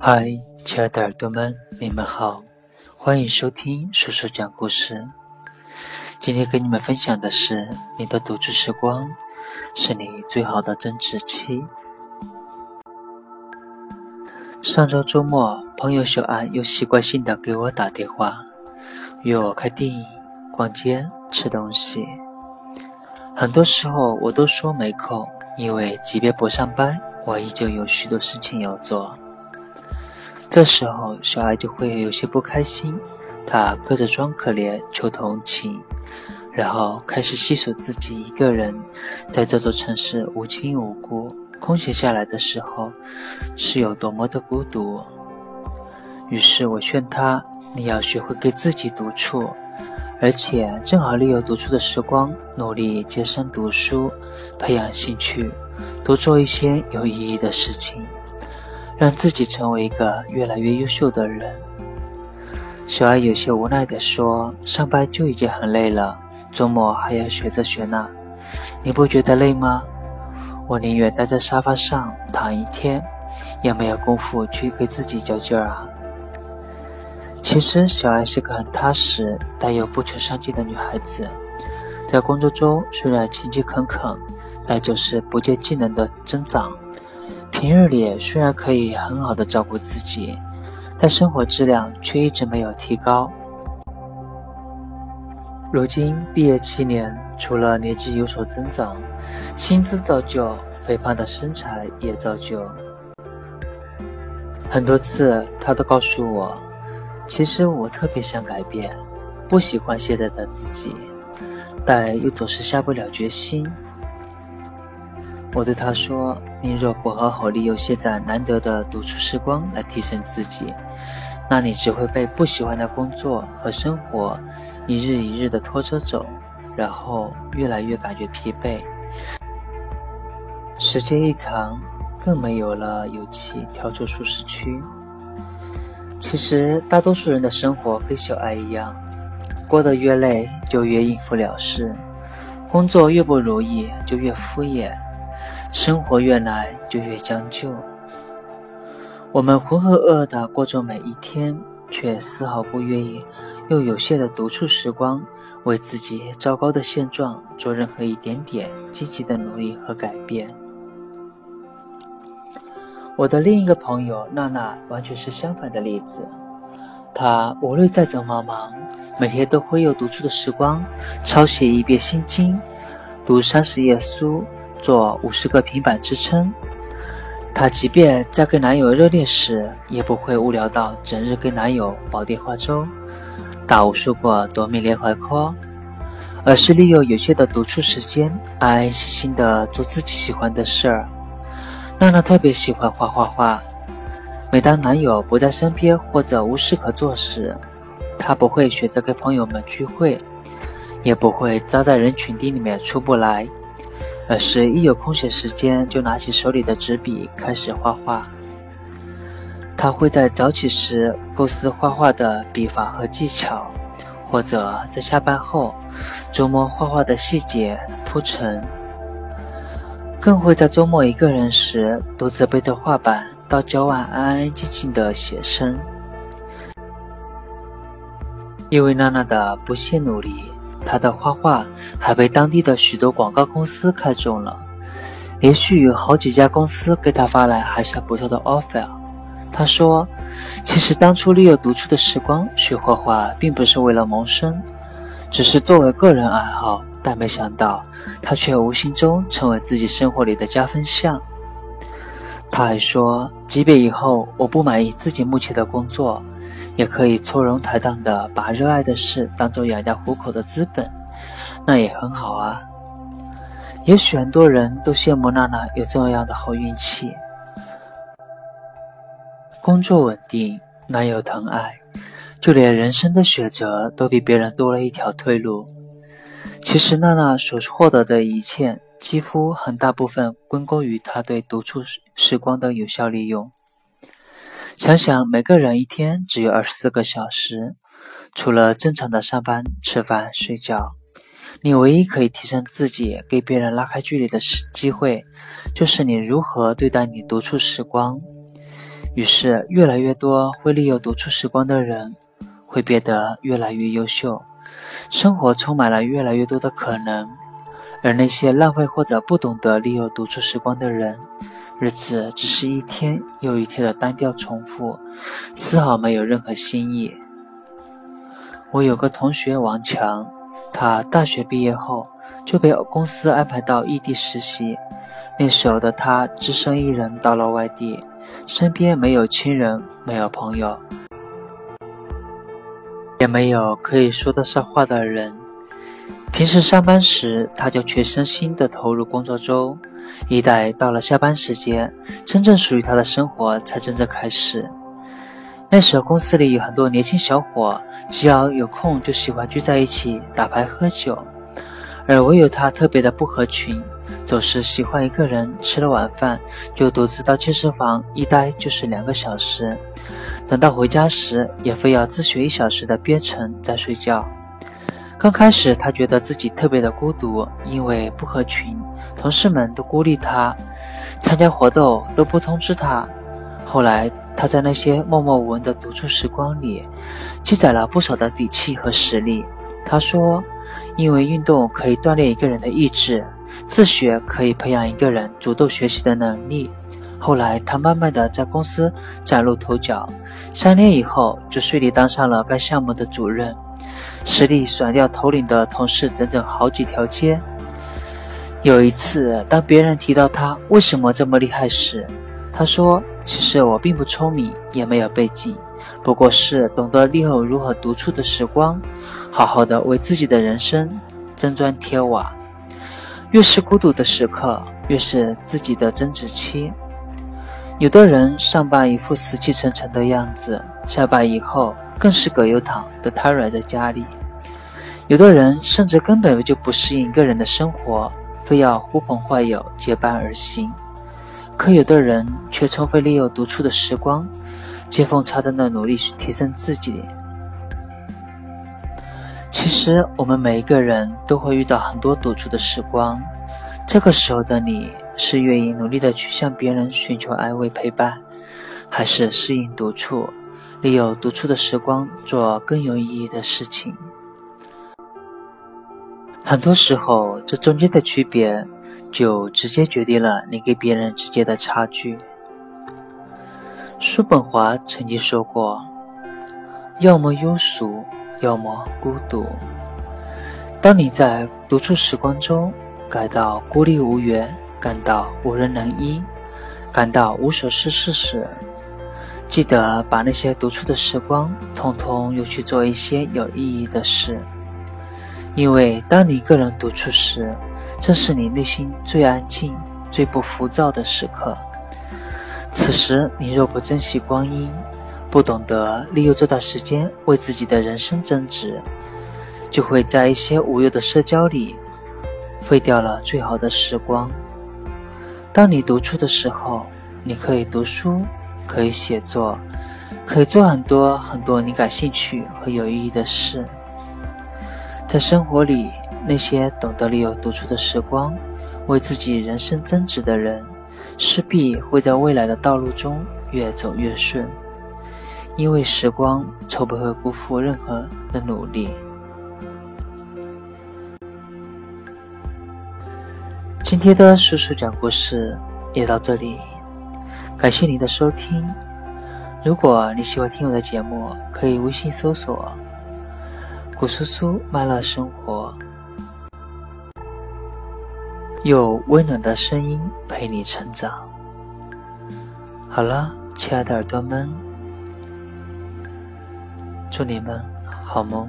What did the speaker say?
嗨，亲爱的耳朵们，你们好，欢迎收听叔叔讲故事。今天跟你们分享的是：你的独处时光是你最好的增值期。上周周末，朋友小安又习惯性的给我打电话，约我看电影、逛街、吃东西。很多时候我都说没空，因为即便不上班，我依旧有许多事情要做。这时候，小爱就会有些不开心，她搁着装可怜求同情，然后开始细数自己一个人在这座城市无亲无故、空闲下来的时候是有多么的孤独。于是我劝她：“你要学会给自己独处，而且正好利用独处的时光，努力接深读书，培养兴趣，多做一些有意义的事情。”让自己成为一个越来越优秀的人。小爱有些无奈地说：“上班就已经很累了，周末还要学着学呢，你不觉得累吗？我宁愿待在沙发上躺一天，也没有功夫去给自己较劲儿啊。”其实，小爱是个很踏实但又不求上进的女孩子，在工作中虽然勤勤恳恳，但就是不见技能的增长。平日里虽然可以很好的照顾自己，但生活质量却一直没有提高。如今毕业七年，除了年纪有所增长，薪资照旧，肥胖的身材也照旧。很多次，他都告诉我，其实我特别想改变，不喜欢现在的自己，但又总是下不了决心。我对他说：“你若不好好利用现在难得的独处时光来提升自己，那你只会被不喜欢的工作和生活一日一日的拖着走，然后越来越感觉疲惫。时间一长，更没有了勇气跳出舒适区。其实，大多数人的生活跟小爱一样，过得越累就越应付了事，工作越不如意就越敷衍。”生活越来就越将就，我们浑浑噩噩地过着每一天，却丝毫不愿意用有限的独处时光为自己糟糕的现状做任何一点点积极的努力和改变。我的另一个朋友娜娜完全是相反的例子，她无论再怎么忙，每天都会用独处的时光抄写一遍心经，读三十页书。做五十个平板支撑，她即便在跟男友热恋时，也不会无聊到整日跟男友煲电话粥，打无数个夺命连环 call，而是利用有限的独处时间，安安心心的做自己喜欢的事儿。娜娜特别喜欢画画画，每当男友不在身边或者无事可做时，她不会选择跟朋友们聚会，也不会扎在人群地里面出不来。而是一有空闲时间，就拿起手里的纸笔开始画画。他会在早起时构思画画的笔法和技巧，或者在下班后琢磨画画的细节铺陈。更会在周末一个人时，独自背着画板到郊外安安静静的写生。因为娜娜的不懈努力。他的画画还被当地的许多广告公司看中了，连续有好几家公司给他发来还算不错的 offer。他说：“其实当初利用独处的时光学画画，并不是为了谋生，只是作为个人爱好。但没想到，他却无形中成为自己生活里的加分项。”他还说：“即便以后我不满意自己目前的工作。”也可以从容坦荡地把热爱的事当做养家糊口的资本，那也很好啊。也许很多人都羡慕娜娜有这样的好运气，工作稳定，男友疼爱，就连人生的选择都比别人多了一条退路。其实娜娜所获得的一切，几乎很大部分归功于她对独处时光的有效利用。想想每个人一天只有二十四个小时，除了正常的上班、吃饭、睡觉，你唯一可以提升自己、给别人拉开距离的时机会，就是你如何对待你独处时光。于是越来越多会利用独处时光的人会变得越来越优秀，生活充满了越来越多的可能。而那些浪费或者不懂得利用独处时光的人，日子只是一天又一天的单调重复，丝毫没有任何新意。我有个同学王强，他大学毕业后就被公司安排到异地实习。那时候的他只身一人到了外地，身边没有亲人，没有朋友，也没有可以说得上话的人。平时上班时，他就全身心地投入工作中；一待到了下班时间，真正属于他的生活才真正开始。那时候公司里有很多年轻小伙，只要有空就喜欢聚在一起打牌喝酒，而唯有他特别的不合群，总是喜欢一个人吃了晚饭就独自到健身房一待就是两个小时，等到回家时也非要自学一小时的编程再睡觉。刚开始，他觉得自己特别的孤独，因为不合群，同事们都孤立他，参加活动都不通知他。后来，他在那些默默无闻的独处时光里，积攒了不少的底气和实力。他说：“因为运动可以锻炼一个人的意志，自学可以培养一个人主动学习的能力。”后来，他慢慢的在公司崭露头角，三年以后就顺利当上了该项目的主任。实力甩掉头领的同事整整好几条街。有一次，当别人提到他为什么这么厉害时，他说：“其实我并不聪明，也没有背景，不过是懂得利用如何独处的时光，好好的为自己的人生增砖添瓦。越是孤独的时刻，越是自己的增值期。有的人上班一副死气沉沉的样子，下班以后。”更是葛优躺的瘫软在家里，有的人甚至根本就不适应一个人的生活，非要呼朋唤友结伴而行；可有的人却充分利用独处的时光，见缝插针的努力去提升自己。其实，我们每一个人都会遇到很多独处的时光，这个时候的你是愿意努力的去向别人寻求安慰陪伴，还是适应独处？利用独处的时光做更有意义的事情。很多时候，这中间的区别就直接决定了你跟别人之间的差距。叔本华曾经说过：“要么庸俗，要么孤独。”当你在独处时光中感到孤立无援，感到无人能依，感到无所事事时，记得把那些独处的时光，通通用去做一些有意义的事。因为当你一个人独处时，正是你内心最安静、最不浮躁的时刻。此时，你若不珍惜光阴，不懂得利用这段时间为自己的人生增值，就会在一些无用的社交里废掉了最好的时光。当你独处的时候，你可以读书。可以写作，可以做很多很多你感兴趣和有意义的事。在生活里，那些懂得利用独处的时光，为自己人生增值的人，势必会在未来的道路中越走越顺。因为时光从不会辜负任何的努力。今天的叔叔讲故事也到这里。感谢您的收听。如果你喜欢听我的节目，可以微信搜索“古苏苏慢乐生活”，有温暖的声音陪你成长。好了，亲爱的耳朵们，祝你们好梦。